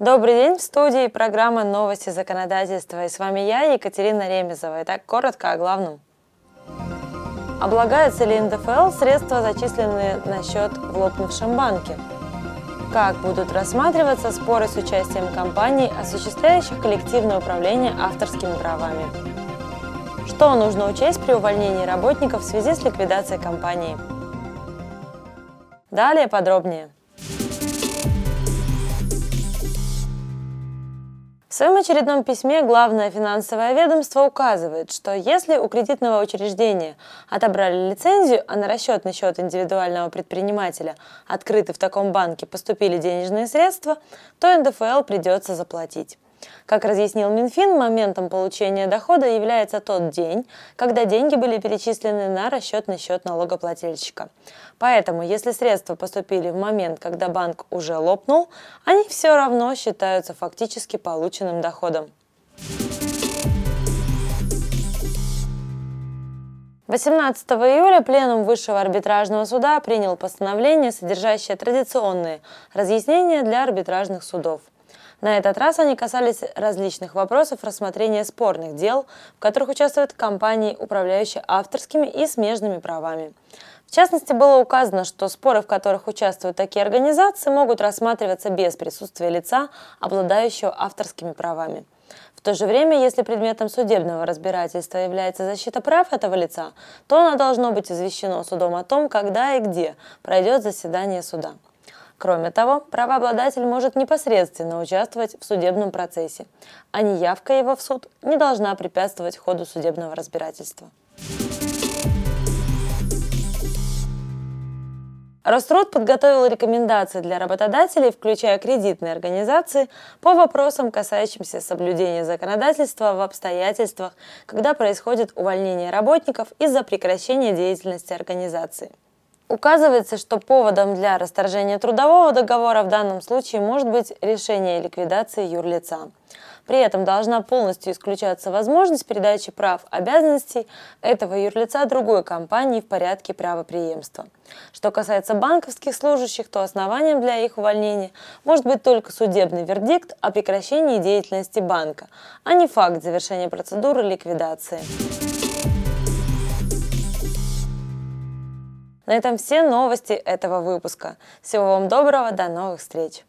Добрый день, в студии программа «Новости законодательства». И с вами я, Екатерина Ремезова. Итак, коротко о главном. Облагаются ли НДФЛ средства, зачисленные на счет в лопнувшем банке? Как будут рассматриваться споры с участием компаний, осуществляющих коллективное управление авторскими правами? Что нужно учесть при увольнении работников в связи с ликвидацией компании? Далее подробнее. Своем очередном письме Главное финансовое ведомство указывает, что если у кредитного учреждения отобрали лицензию, а на расчетный счет индивидуального предпринимателя, открытый в таком банке, поступили денежные средства, то НДФЛ придется заплатить. Как разъяснил Минфин, моментом получения дохода является тот день, когда деньги были перечислены на расчетный счет налогоплательщика. Поэтому, если средства поступили в момент, когда банк уже лопнул, они все равно считаются фактически полученным доходом. 18 июля Пленум Высшего арбитражного суда принял постановление, содержащее традиционные разъяснения для арбитражных судов. На этот раз они касались различных вопросов рассмотрения спорных дел, в которых участвуют компании, управляющие авторскими и смежными правами. В частности, было указано, что споры, в которых участвуют такие организации, могут рассматриваться без присутствия лица, обладающего авторскими правами. В то же время, если предметом судебного разбирательства является защита прав этого лица, то оно должно быть извещено судом о том, когда и где пройдет заседание суда. Кроме того, правообладатель может непосредственно участвовать в судебном процессе, а неявка его в суд не должна препятствовать ходу судебного разбирательства. Роструд подготовил рекомендации для работодателей, включая кредитные организации, по вопросам, касающимся соблюдения законодательства в обстоятельствах, когда происходит увольнение работников из-за прекращения деятельности организации. Указывается, что поводом для расторжения трудового договора в данном случае может быть решение ликвидации юрлица. При этом должна полностью исключаться возможность передачи прав обязанностей этого юрлица другой компании в порядке правоприемства. Что касается банковских служащих, то основанием для их увольнения может быть только судебный вердикт о прекращении деятельности банка, а не факт завершения процедуры ликвидации. На этом все новости этого выпуска. Всего вам доброго, до новых встреч!